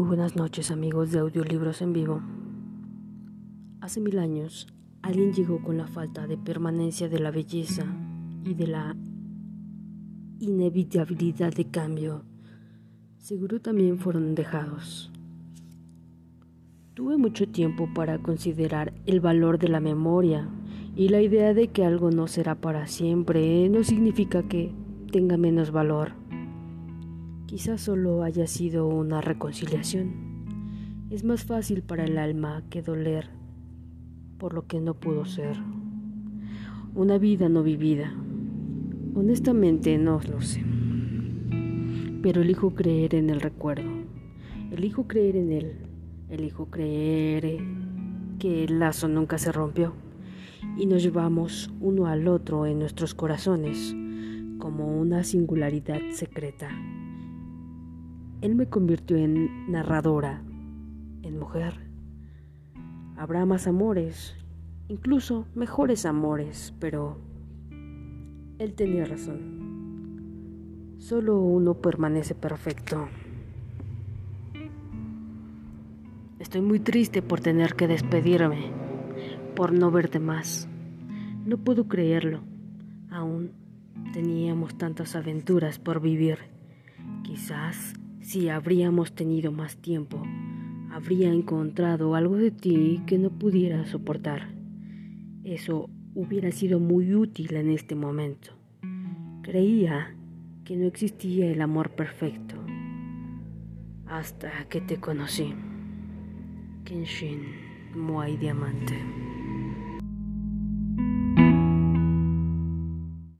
buenas noches amigos de audiolibros en vivo. Hace mil años alguien llegó con la falta de permanencia de la belleza y de la inevitabilidad de cambio. Seguro también fueron dejados. Tuve mucho tiempo para considerar el valor de la memoria y la idea de que algo no será para siempre no significa que tenga menos valor. Quizás solo haya sido una reconciliación. Es más fácil para el alma que doler por lo que no pudo ser. Una vida no vivida. Honestamente no lo sé. Pero elijo creer en el recuerdo. Elijo creer en él. Elijo creer que el lazo nunca se rompió y nos llevamos uno al otro en nuestros corazones como una singularidad secreta. Él me convirtió en narradora, en mujer. Habrá más amores, incluso mejores amores, pero él tenía razón. Solo uno permanece perfecto. Estoy muy triste por tener que despedirme, por no verte más. No puedo creerlo. Aún teníamos tantas aventuras por vivir. Quizás si habríamos tenido más tiempo, habría encontrado algo de ti que no pudiera soportar. Eso hubiera sido muy útil en este momento. Creía que no existía el amor perfecto hasta que te conocí. Kenshin Muay Diamante.